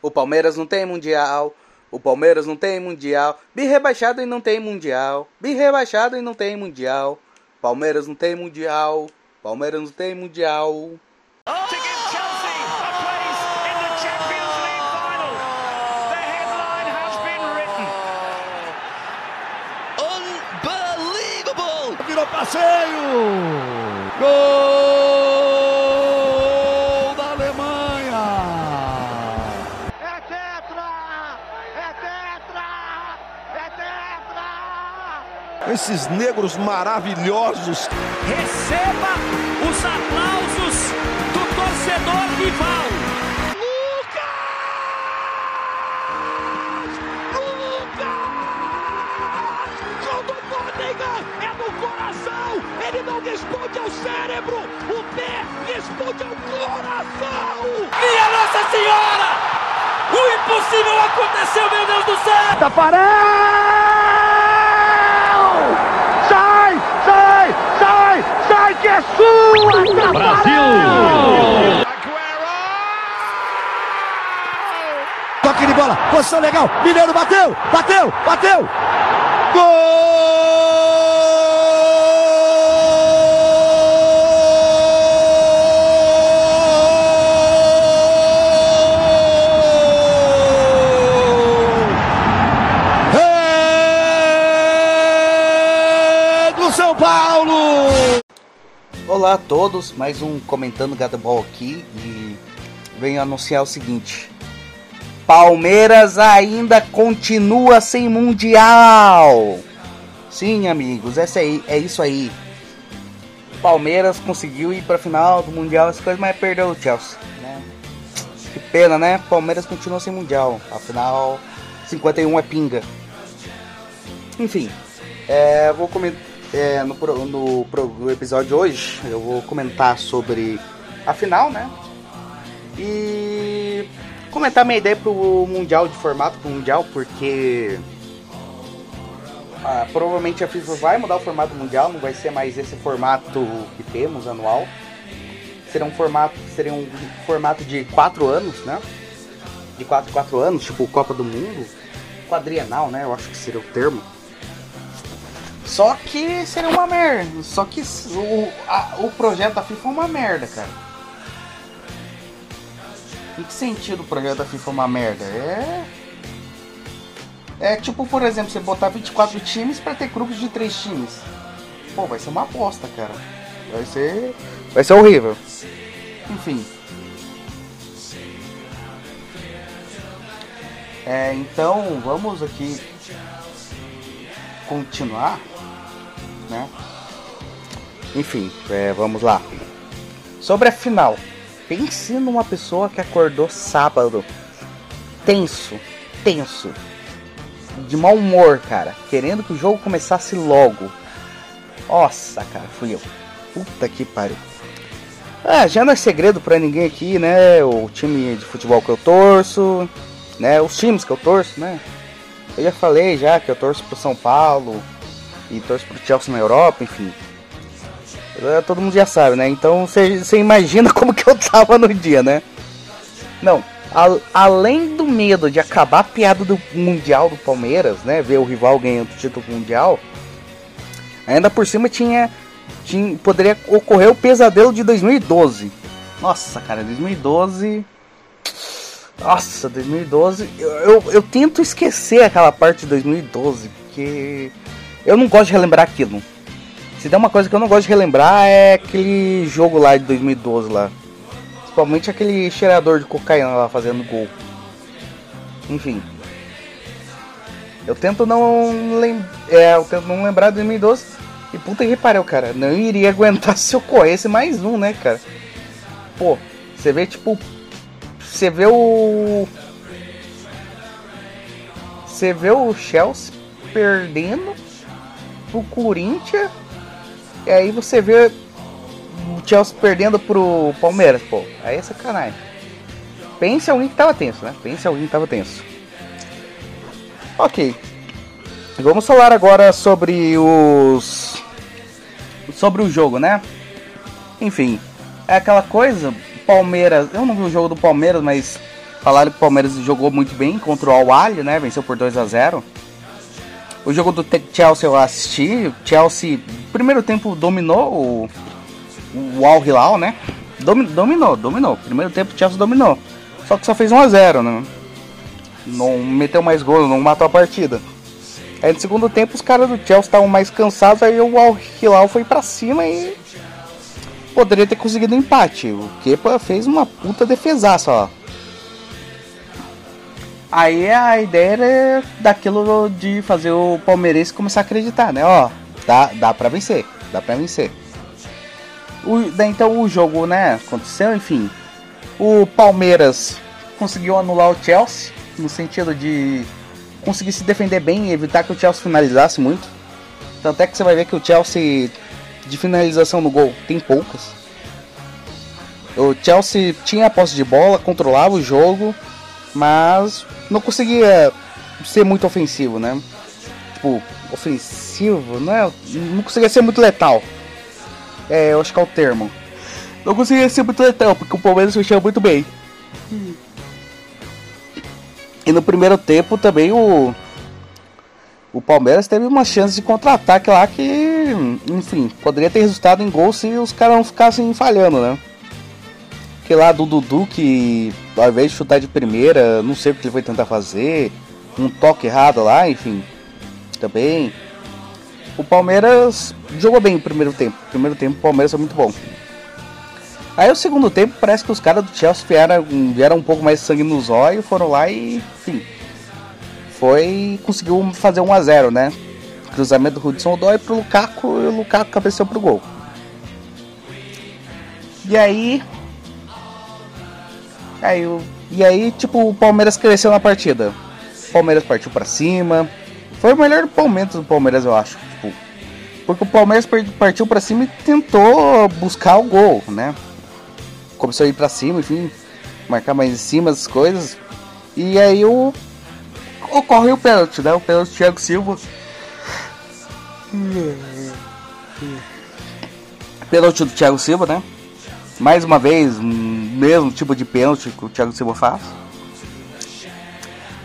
O Palmeiras não tem mundial. O Palmeiras não tem mundial. Bi rebaixado e não tem mundial. Bi rebaixado e não tem mundial. Palmeiras não tem mundial. Palmeiras não tem mundial. Virou passeio! Gol Esses negros maravilhosos. Receba os aplausos do torcedor rival. Gol do Tottenham! É no coração! Ele não responde ao cérebro! O pé responde ao coração! Minha Nossa Senhora! O impossível aconteceu, meu Deus do céu! Tafarel! Sua! Brasil! Toque de bola, posição legal. Mineiro bateu, bateu, bateu. Gol! Olá a todos, mais um Comentando Gadebol aqui e venho anunciar o seguinte. Palmeiras ainda continua sem mundial. Sim, amigos, essa aí, é isso aí. Palmeiras conseguiu ir para final do mundial, as coisas, mas perdeu o Chelsea. Né? Que pena, né? Palmeiras continua sem mundial. Afinal, 51 é pinga. Enfim, é, vou comentar é, no, no, no episódio de hoje. Eu vou comentar sobre a final, né? E comentar minha ideia pro Mundial de formato pro Mundial, porque ah, provavelmente a FIFA vai mudar o formato mundial, não vai ser mais esse formato que temos anual. Será um formato, seria um formato de 4 anos, né? De 4 em 4 anos, tipo Copa do Mundo, quadrienal, né? Eu acho que seria o termo. Só que seria uma merda. Só que o, a- o projeto da FIFA é uma merda, cara. Em que sentido o projeto da FIFA é uma merda? É. É tipo, por exemplo, você botar 24 times pra ter grupos de 3 times. Pô, vai ser uma aposta, cara. Vai ser. Vai ser horrível. Enfim. É, então vamos aqui continuar, né? Enfim, é, vamos lá. Sobre a final. Pense numa pessoa que acordou sábado tenso, tenso, de mau humor, cara, querendo que o jogo começasse logo. Nossa, cara, fui eu. Puta que pariu. Ah, já não é segredo pra ninguém aqui, né? O time de futebol que eu torço, né? Os times que eu torço, né? Eu já falei já que eu torço pro São Paulo e torço pro Chelsea na Europa, enfim. Todo mundo já sabe, né? Então você imagina como que eu tava no dia, né? Não, a- além do medo de acabar a piada do Mundial do Palmeiras, né? Ver o rival ganhando o título mundial, ainda por cima tinha, tinha poderia ocorrer o pesadelo de 2012. Nossa, cara, 2012. Nossa, 2012. Eu, eu, eu tento esquecer aquela parte de 2012, porque eu não gosto de relembrar aquilo. Se der uma coisa que eu não gosto de relembrar é aquele jogo lá de 2012 lá. Principalmente aquele cheirador de cocaína lá fazendo gol. Enfim. Eu tento não lem é, eu tento não lembrar de 2012. E puta que pariu, cara. Não iria aguentar se ocorresse mais um, né, cara? Pô, você vê tipo. Você vê o. Você vê o Chelsea perdendo pro Corinthians. E aí você vê o Chelsea perdendo pro Palmeiras, pô. Aí é sacanagem. Pense alguém que tava tenso, né? Pense alguém que tava tenso. Ok. Vamos falar agora sobre os. Sobre o jogo, né? Enfim. É aquela coisa. Palmeiras. Eu não vi o jogo do Palmeiras, mas Falaram que o Palmeiras jogou muito bem contra o Al-Ahly, né? Venceu por 2 a 0 O jogo do Chelsea eu assisti. Chelsea, primeiro tempo, dominou o, o Al-Hilal, né? Dominou, dominou. Primeiro tempo o Chelsea dominou. Só que só fez 1 a 0 né? Não meteu mais gol, não matou a partida. Aí no segundo tempo os caras do Chelsea estavam mais cansados, aí o Al Hilal foi para cima e poderia ter conseguido empate. O Kepa fez uma puta defesaça, ó. Aí a ideia era daquilo de fazer o palmeirense começar a acreditar, né? Ó, dá, dá pra vencer, dá pra vencer. O, então o jogo, né, aconteceu, enfim. O Palmeiras conseguiu anular o Chelsea, no sentido de conseguir se defender bem e evitar que o Chelsea finalizasse muito. Tanto é que você vai ver que o Chelsea de finalização no gol tem poucas. O Chelsea tinha a posse de bola, controlava o jogo, mas não conseguia ser muito ofensivo, né? Tipo, ofensivo, não é? Não conseguia ser muito letal. É, eu acho que é o termo. Não conseguia ser muito letal, porque o Palmeiras fechava muito bem. E no primeiro tempo também o o Palmeiras teve uma chance de contra-ataque lá que, enfim, poderia ter resultado em gol se os caras não ficassem falhando, né? Que lá do Dudu que ao invés de chutar de primeira, não sei o que ele foi tentar fazer, um toque errado lá, enfim, também. O Palmeiras jogou bem o primeiro tempo. Primeiro tempo o Palmeiras foi muito bom. Aí o segundo tempo parece que os caras do Chelsea vieram, vieram um pouco mais sangue nos olhos, foram lá e, enfim, foi conseguiu fazer 1 a 0, né? Cruzamento do Hudson Odoi pro Lukaku e o Lukaku cabeceou pro gol. E aí aí e aí tipo o Palmeiras cresceu na partida. O Palmeiras partiu para cima. Foi o melhor momento do Palmeiras, eu acho, tipo, porque o Palmeiras partiu para cima e tentou buscar o gol, né? Começou a ir para cima, enfim, marcar mais em cima as coisas. E aí o ocorre o pênalti, né? O pênalti do Thiago Silva. Pênalti do Thiago Silva, né? Mais uma vez, mesmo tipo de pênalti que o Thiago Silva faz.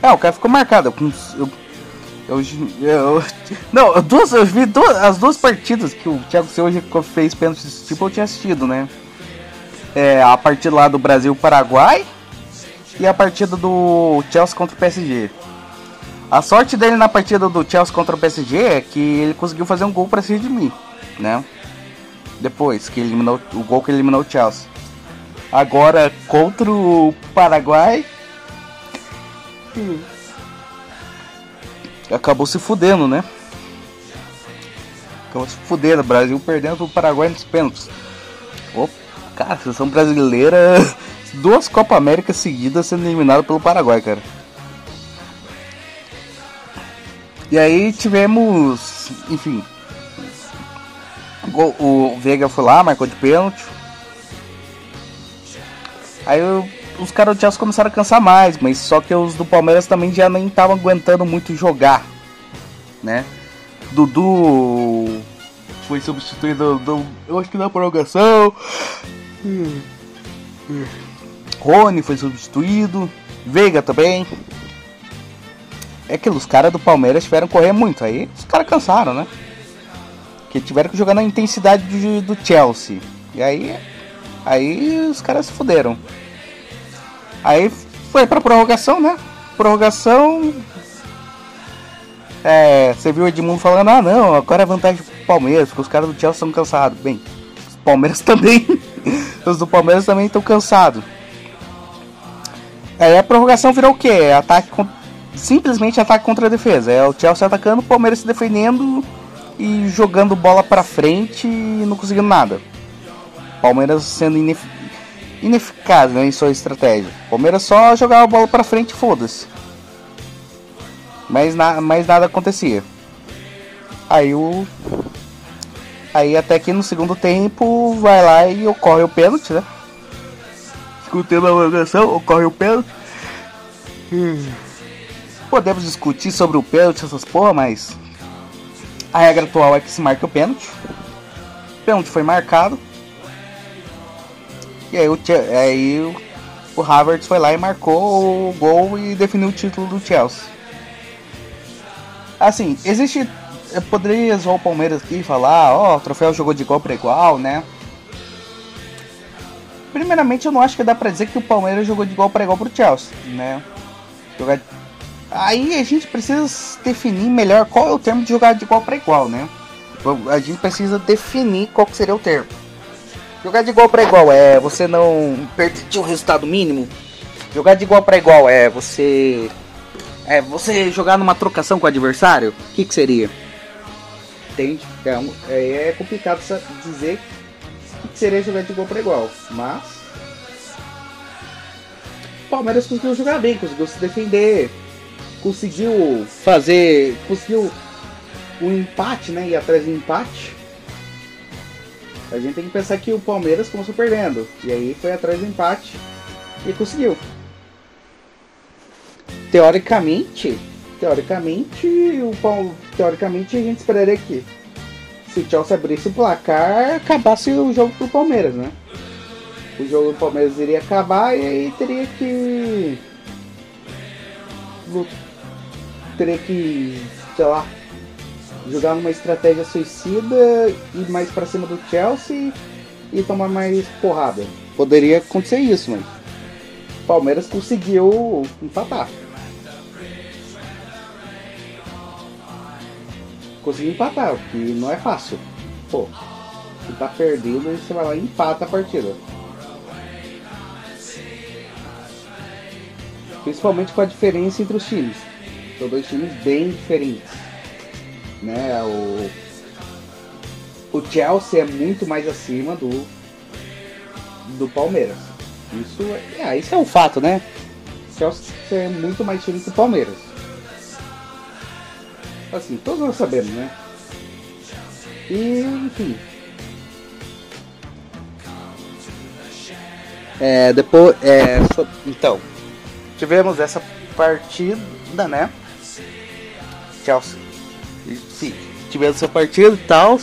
É, o cara ficou marcado. Eu, eu, eu, não, duas, eu vi duas, as duas partidas que o Thiago Silva fez pênalti desse tipo eu tinha assistido, né? É, a partida lá do Brasil-Paraguai e a partida do Chelsea contra o PSG. A sorte dele na partida do Chelsea contra o PSG é que ele conseguiu fazer um gol para cima de mim, né? Depois que eliminou o gol que eliminou o Chelsea. Agora contra o Paraguai acabou se fudendo, né? Acabou se fudendo, Brasil perdendo o Paraguai nos pênaltis. Cara, seleção brasileira, duas Copa América seguidas sendo eliminada pelo Paraguai, cara. E aí tivemos, enfim, o Veiga foi lá, marcou de pênalti. Aí os caras do Chelsea começaram a cansar mais, mas só que os do Palmeiras também já nem estavam aguentando muito jogar, né? Dudu foi substituído, do, eu acho que na prorrogação. Rony foi substituído, Veiga também é que os caras do Palmeiras tiveram correr muito. Aí os caras cansaram, né? Que tiveram que jogar na intensidade do, do Chelsea. E aí. Aí os caras se fuderam. Aí foi pra prorrogação, né? Prorrogação. É, você viu o Edmundo falando, ah não, agora é vantagem pro Palmeiras, porque os caras do Chelsea estão cansados. Bem, os Palmeiras também. os do Palmeiras também estão cansados. Aí a prorrogação virou o quê? Ataque simplesmente ataque contra a defesa. É o Chelsea atacando, o Palmeiras se defendendo e jogando bola para frente e não conseguindo nada. Palmeiras sendo inef ineficaz né, em sua estratégia. Palmeiras só jogava a bola para frente foda-se. Mas, na mas nada acontecia. Aí o. Aí até que no segundo tempo vai lá e ocorre o pênalti, né? Tempo da prorrogação, ocorre o pênalti. Hum. Podemos discutir sobre o pênalti, essas porra, mas a regra atual é que se marca o pênalti. O pênalti foi marcado. E aí o, aí o Havertz foi lá e marcou o gol e definiu o título do Chelsea. Assim, existe. Eu poderia zoar o Palmeiras aqui e falar, ó, oh, o troféu jogou de igual para igual, né? Primeiramente, eu não acho que dá pra dizer que o Palmeiras jogou de igual para igual pro Chelsea, né? Jogar... Aí a gente precisa definir melhor qual é o termo de jogar de igual para igual, né? A gente precisa definir qual seria o termo. Jogar de igual para igual é você não perder um resultado mínimo. Jogar de igual para igual é você é você jogar numa trocação com o adversário. O que, que seria? Entende? É, é, é complicado dizer o que seria jogar de igual para igual, mas o Palmeiras conseguiu jogar bem, conseguiu se defender, conseguiu fazer, conseguiu um empate, né? E atrás do empate a gente tem que pensar que o Palmeiras começou perdendo. E aí foi atrás do empate e conseguiu. Teoricamente, teoricamente, o Paulo, teoricamente a gente esperaria que se o Chelsea abrisse o placar, acabasse o jogo pro Palmeiras, né? O jogo do Palmeiras iria acabar e aí teria que teria que, sei lá, jogar numa estratégia suicida, ir mais para cima do Chelsea e tomar mais porrada. Poderia acontecer isso, mas o Palmeiras conseguiu empatar. Conseguiu empatar, o que não é fácil. Pô, você tá perdendo você vai lá e empata a partida. Principalmente com a diferença entre os times. São dois times bem diferentes né? O, o Chelsea é muito mais acima do, do Palmeiras. Isso é, ah, isso é um fato, né? O Chelsea é muito mais time que o Palmeiras. Assim, todos nós sabemos, né? E, enfim. É, depois, é, so, então, tivemos essa partida, né? Chelsea se tivesse essa partida e tal.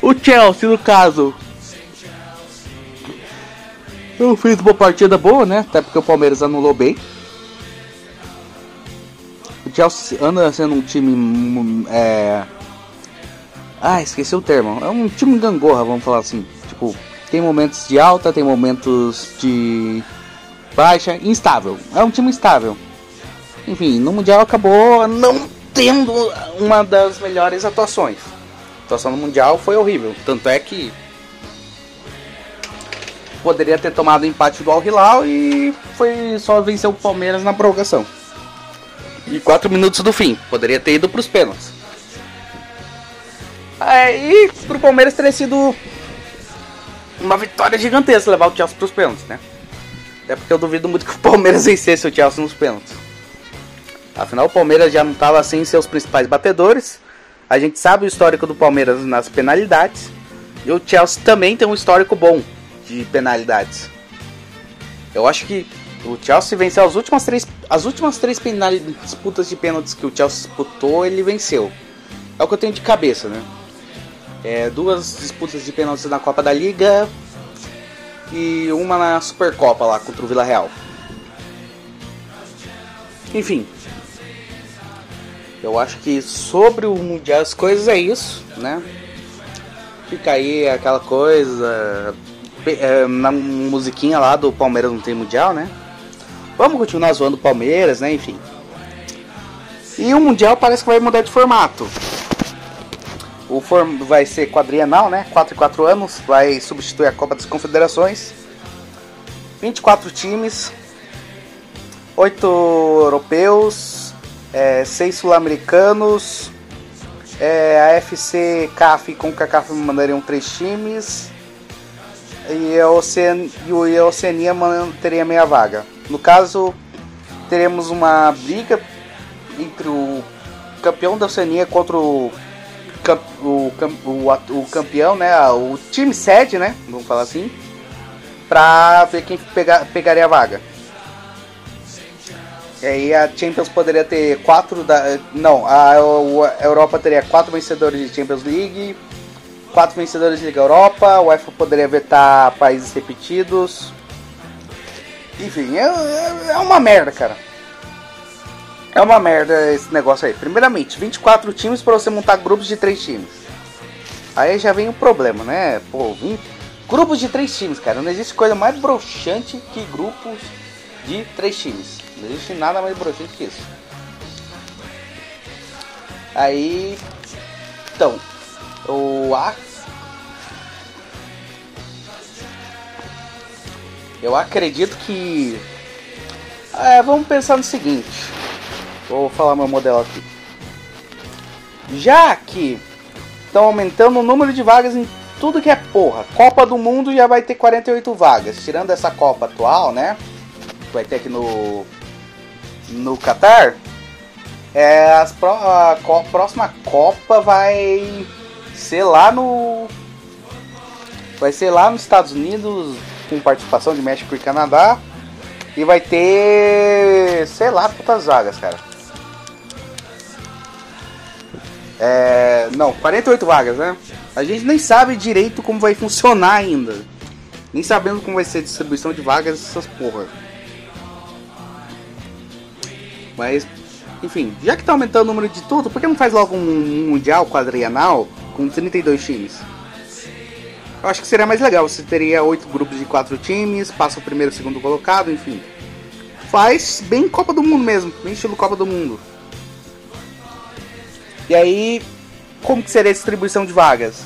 O Chelsea, no caso, eu fiz uma partida boa, né? Até porque o Palmeiras anulou bem. O Chelsea anda sendo um time. É... Ah, esqueci o termo. É um time gangorra, vamos falar assim. Tipo, tem momentos de alta, tem momentos de baixa, instável. É um time instável. Enfim, no Mundial acabou não tendo uma das melhores atuações. A atuação no Mundial foi horrível. Tanto é que poderia ter tomado o empate do Al Hilal e foi só vencer o Palmeiras na prorrogação. E 4 minutos do fim, poderia ter ido para os pênaltis. Aí pro Palmeiras teria sido uma vitória gigantesca levar o Chelsea para os pênaltis, né? Até porque eu duvido muito que o Palmeiras vencesse o Chelsea nos pênaltis. Afinal, o Palmeiras já não estava sem seus principais batedores. A gente sabe o histórico do Palmeiras nas penalidades. E o Chelsea também tem um histórico bom de penalidades. Eu acho que o Chelsea venceu as últimas três, as últimas três disputas de pênaltis que o Chelsea disputou, ele venceu. É o que eu tenho de cabeça, né? É, duas disputas de pênaltis na Copa da Liga e uma na Supercopa lá contra o Vila Real. Enfim, eu acho que sobre o Mundial as coisas é isso, né? Fica aí aquela coisa. É, na musiquinha lá do Palmeiras não tem Mundial, né? Vamos continuar zoando o Palmeiras, né? Enfim. E o Mundial parece que vai mudar de formato. O form vai ser quadrienal, né? 4 e 4 anos. Vai substituir a Copa das Confederações. 24 times. 8 europeus é, seis sul-americanos, é, a FC CAF com CACAF mandariam três times e a, Ocean, e a Oceania teria meia vaga. No caso, teremos uma briga entre o campeão da Oceania contra o, o, o, o campeão, né, o time sede, né, vamos falar assim, para ver quem pegar, pegaria a vaga. E aí a Champions poderia ter quatro da. Não, a, Europa teria quatro vencedores de Champions League, quatro vencedores de Liga Europa, o UEFA poderia vetar países repetidos. Enfim, é, é, é uma merda, cara. É uma merda esse negócio aí. Primeiramente, 24 times para você montar grupos de 3 times. Aí já vem o problema, né? Pô, 20... grupos de 3 times, cara. Não existe coisa mais broxante que grupos de 3 times. Não existe nada mais broxante que isso. Aí. Então, o A. Eu acredito que. É, vamos pensar no seguinte. Vou falar meu modelo aqui. Já que estão aumentando o número de vagas em tudo que é porra. Copa do Mundo já vai ter 48 vagas. Tirando essa Copa atual, né? Que vai ter aqui no. No Qatar. É, as pro, a, a próxima Copa vai ser lá no. Vai ser lá nos Estados Unidos, com participação de México e Canadá. E vai ter. sei lá quantas vagas, cara. É, não, 48 vagas, né? A gente nem sabe direito como vai funcionar ainda. Nem sabendo como vai ser a distribuição de vagas essas porra. Mas enfim, já que tá aumentando o número de tudo, por que não faz logo um Mundial quadrienal com 32 times? Eu acho que seria mais legal. Você teria oito grupos de quatro times, passa o primeiro e o segundo colocado, enfim. Faz bem Copa do Mundo mesmo, bem estilo Copa do Mundo. E aí, como que seria a distribuição de vagas?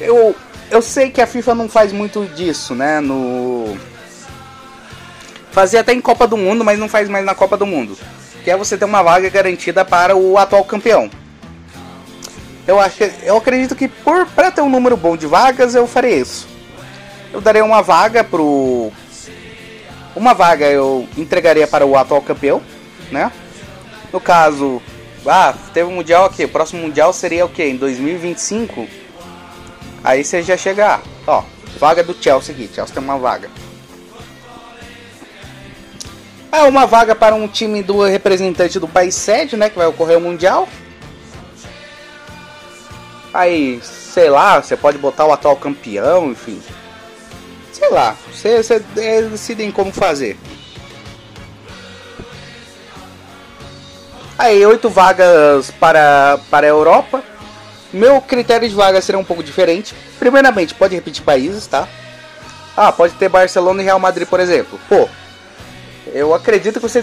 Eu, eu sei que a FIFA não faz muito disso, né? No fazia até em Copa do Mundo, mas não faz mais na Copa do Mundo que é você ter uma vaga garantida para o atual campeão. Eu acho eu acredito que por para ter um número bom de vagas eu farei isso. Eu darei uma vaga pro uma vaga eu entregaria para o atual campeão, né? No caso, ah, teve um mundial aqui, o próximo mundial seria o que em 2025. Aí você já chegar, ó, vaga do Chelsea aqui, Chelsea tem uma vaga. Ah, uma vaga para um time do representante do país sede, né? Que vai ocorrer o Mundial. Aí, sei lá, você pode botar o atual campeão, enfim. Sei lá, vocês decidem como fazer. Aí, oito vagas para, para a Europa. Meu critério de vaga será um pouco diferente. Primeiramente, pode repetir países, tá? Ah, pode ter Barcelona e Real Madrid, por exemplo. Pô, eu acredito que você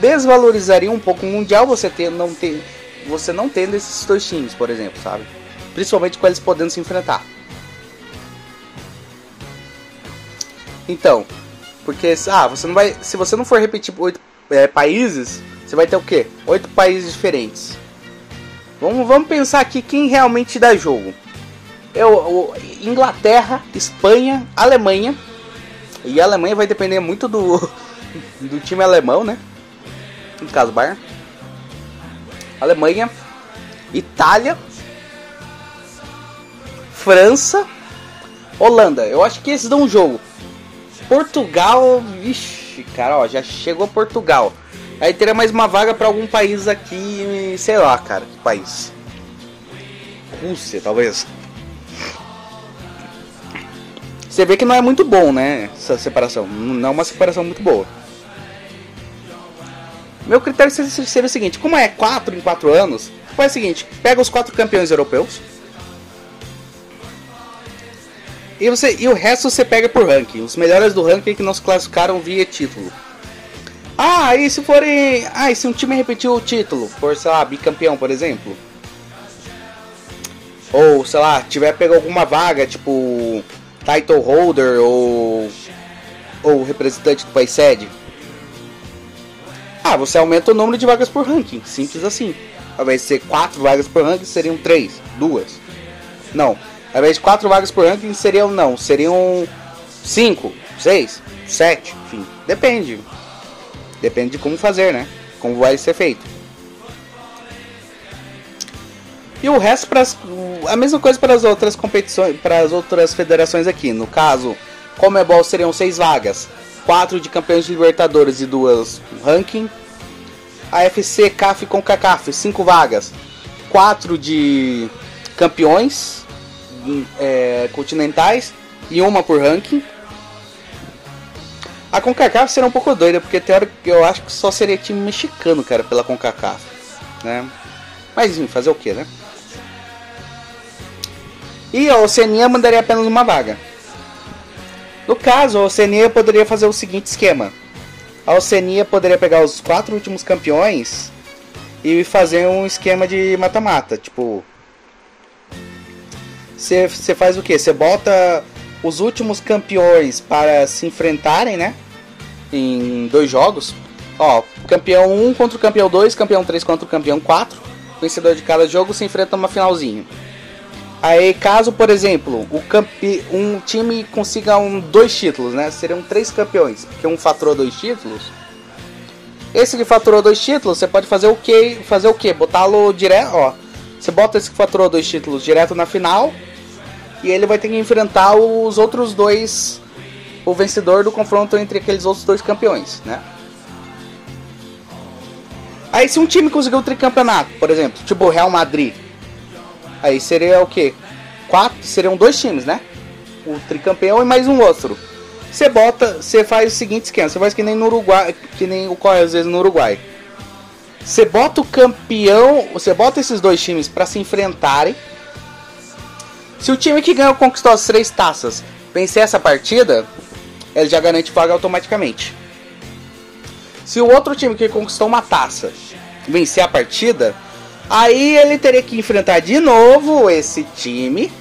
desvalorizaria um pouco o Mundial você ter, não ter, você não tendo esses dois times, por exemplo, sabe? Principalmente com eles podendo se enfrentar. Então, porque ah, você não vai, se você não for repetir oito é, países, você vai ter o quê? Oito países diferentes. Vamos, vamos pensar aqui quem realmente dá jogo. Eu, eu, Inglaterra, Espanha, Alemanha. E a Alemanha vai depender muito do, do time alemão, né? No caso, Bayern. Alemanha, Itália, França, Holanda. Eu acho que esses dão um jogo. Portugal, vixe, cara, ó, já chegou Portugal. Aí teria mais uma vaga para algum país aqui, sei lá, cara, que país. Rússia, talvez. Você vê que não é muito bom, né? Essa separação. Não é uma separação muito boa. Meu critério seria o seguinte: como é 4 em 4 anos, faz o seguinte: pega os 4 campeões europeus. E, você, e o resto você pega por ranking. Os melhores do ranking que nos classificaram via título. Ah, e se forem. Ah, e se um time repetiu o título, por sei lá, bicampeão, por exemplo. Ou, sei lá, tiver pego alguma vaga, tipo. Title holder ou. Ou representante do país sede ah, você aumenta o número de vagas por ranking. Simples assim. Ao invés de ser 4 vagas por ranking, seriam 3, 2. Não. Ao invés de 4 vagas por ranking, seriam não. Seriam 5, 6, 7, enfim. Depende. Depende de como fazer, né? Como vai ser feito. E o resto para a mesma coisa para as outras competições, para as outras federações aqui. No caso, Comebol seriam 6 vagas. 4 de campeões de Libertadores e duas ranking. AFC, CAF com CACAF, 5 vagas. 4 de campeões é, continentais e uma por ranking. A CONCACAF seria um pouco doida, porque teórico eu acho que só seria time mexicano, cara, pela CONCACAF, né? Mas enfim, fazer o que, né? E a Oceania mandaria apenas uma vaga. No caso, a Oceania poderia fazer o seguinte esquema. A Oceania poderia pegar os quatro últimos campeões e fazer um esquema de mata-mata. Tipo, você faz o que? Você bota os últimos campeões para se enfrentarem, né? Em dois jogos. Ó, campeão 1 contra o campeão 2, campeão 3 contra o campeão 4. Vencedor de cada jogo se enfrenta numa finalzinho. Aí, caso, por exemplo, o campe... um time consiga um, dois títulos, né? Seriam três campeões, porque um faturou dois títulos. Esse que faturou dois títulos, você pode fazer o que? Fazer o que? Botá-lo direto, ó. Você bota esse que faturou dois títulos direto na final e ele vai ter que enfrentar os outros dois, o vencedor do confronto entre aqueles outros dois campeões, né? Aí se um time conseguiu o tricampeonato, por exemplo, tipo o Real Madrid, aí seria o que? Quatro, seriam dois times, né? O tricampeão e mais um outro. Você bota, você faz o seguinte esquema, você faz que nem no Uruguai, que nem ocorre às vezes no Uruguai. Você bota o campeão, você bota esses dois times para se enfrentarem se o time que ganhou conquistou as três taças vencer essa partida, ele já garante vaga automaticamente. Se o outro time que conquistou uma taça vencer a partida, aí ele teria que enfrentar de novo esse time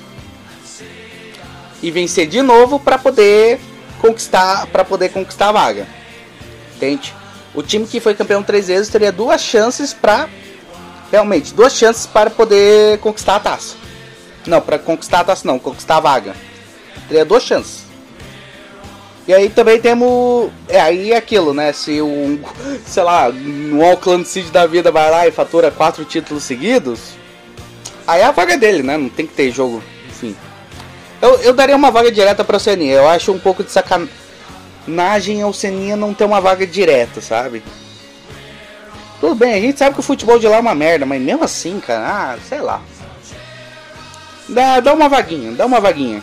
e vencer de novo para poder conquistar para poder conquistar a vaga. Entende? O time que foi campeão três vezes teria duas chances para realmente duas chances para poder conquistar a taça. Não, para conquistar a taça não, conquistar a vaga. Teria duas chances. E aí também temos. É, aí é aquilo, né? Se um. Sei lá, um Auckland City da vida vai lá e fatura quatro títulos seguidos. Aí é a vaga dele, né? Não tem que ter jogo. Enfim. Eu, eu daria uma vaga direta pra Oceania. Eu acho um pouco de sacanagem a Oceania não ter uma vaga direta, sabe? Tudo bem, a gente sabe que o futebol de lá é uma merda, mas mesmo assim, cara, ah, sei lá. Dá, dá uma vaguinha, dá uma vaguinha.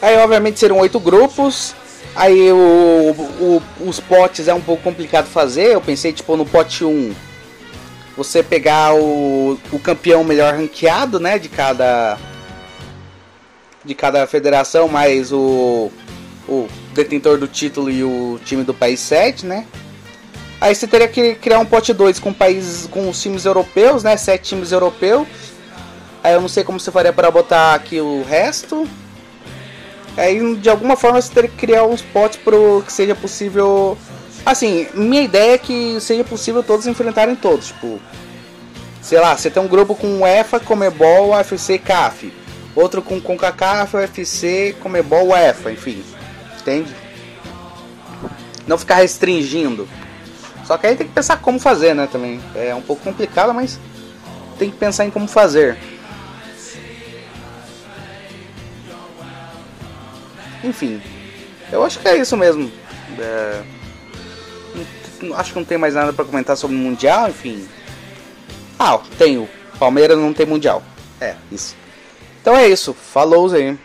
Aí, obviamente, serão oito grupos. Aí, o, o, os potes é um pouco complicado fazer. Eu pensei, tipo, no pote 1, você pegar o, o campeão melhor ranqueado, né? De cada, de cada federação, mais o, o detentor do título e o time do país 7, né? Aí você teria que criar um pote 2 com países com os times europeus, né? Sete times europeus. Aí eu não sei como você faria para botar aqui o resto. Aí de alguma forma você teria que criar uns potes para que seja possível. Assim, minha ideia é que seja possível todos enfrentarem todos. Tipo, sei lá, você tem um grupo com UEFA, Comebol, UFC, CAF. Outro com CONCACAF, UFC, Comebol, UEFA, enfim. Entende? Não ficar restringindo. Só que aí tem que pensar como fazer, né, também. É um pouco complicado, mas tem que pensar em como fazer. Enfim, eu acho que é isso mesmo. É... Acho que não tem mais nada para comentar sobre o Mundial, enfim. Ah, tenho. Palmeiras não tem Mundial. É, isso. Então é isso. Falou aí.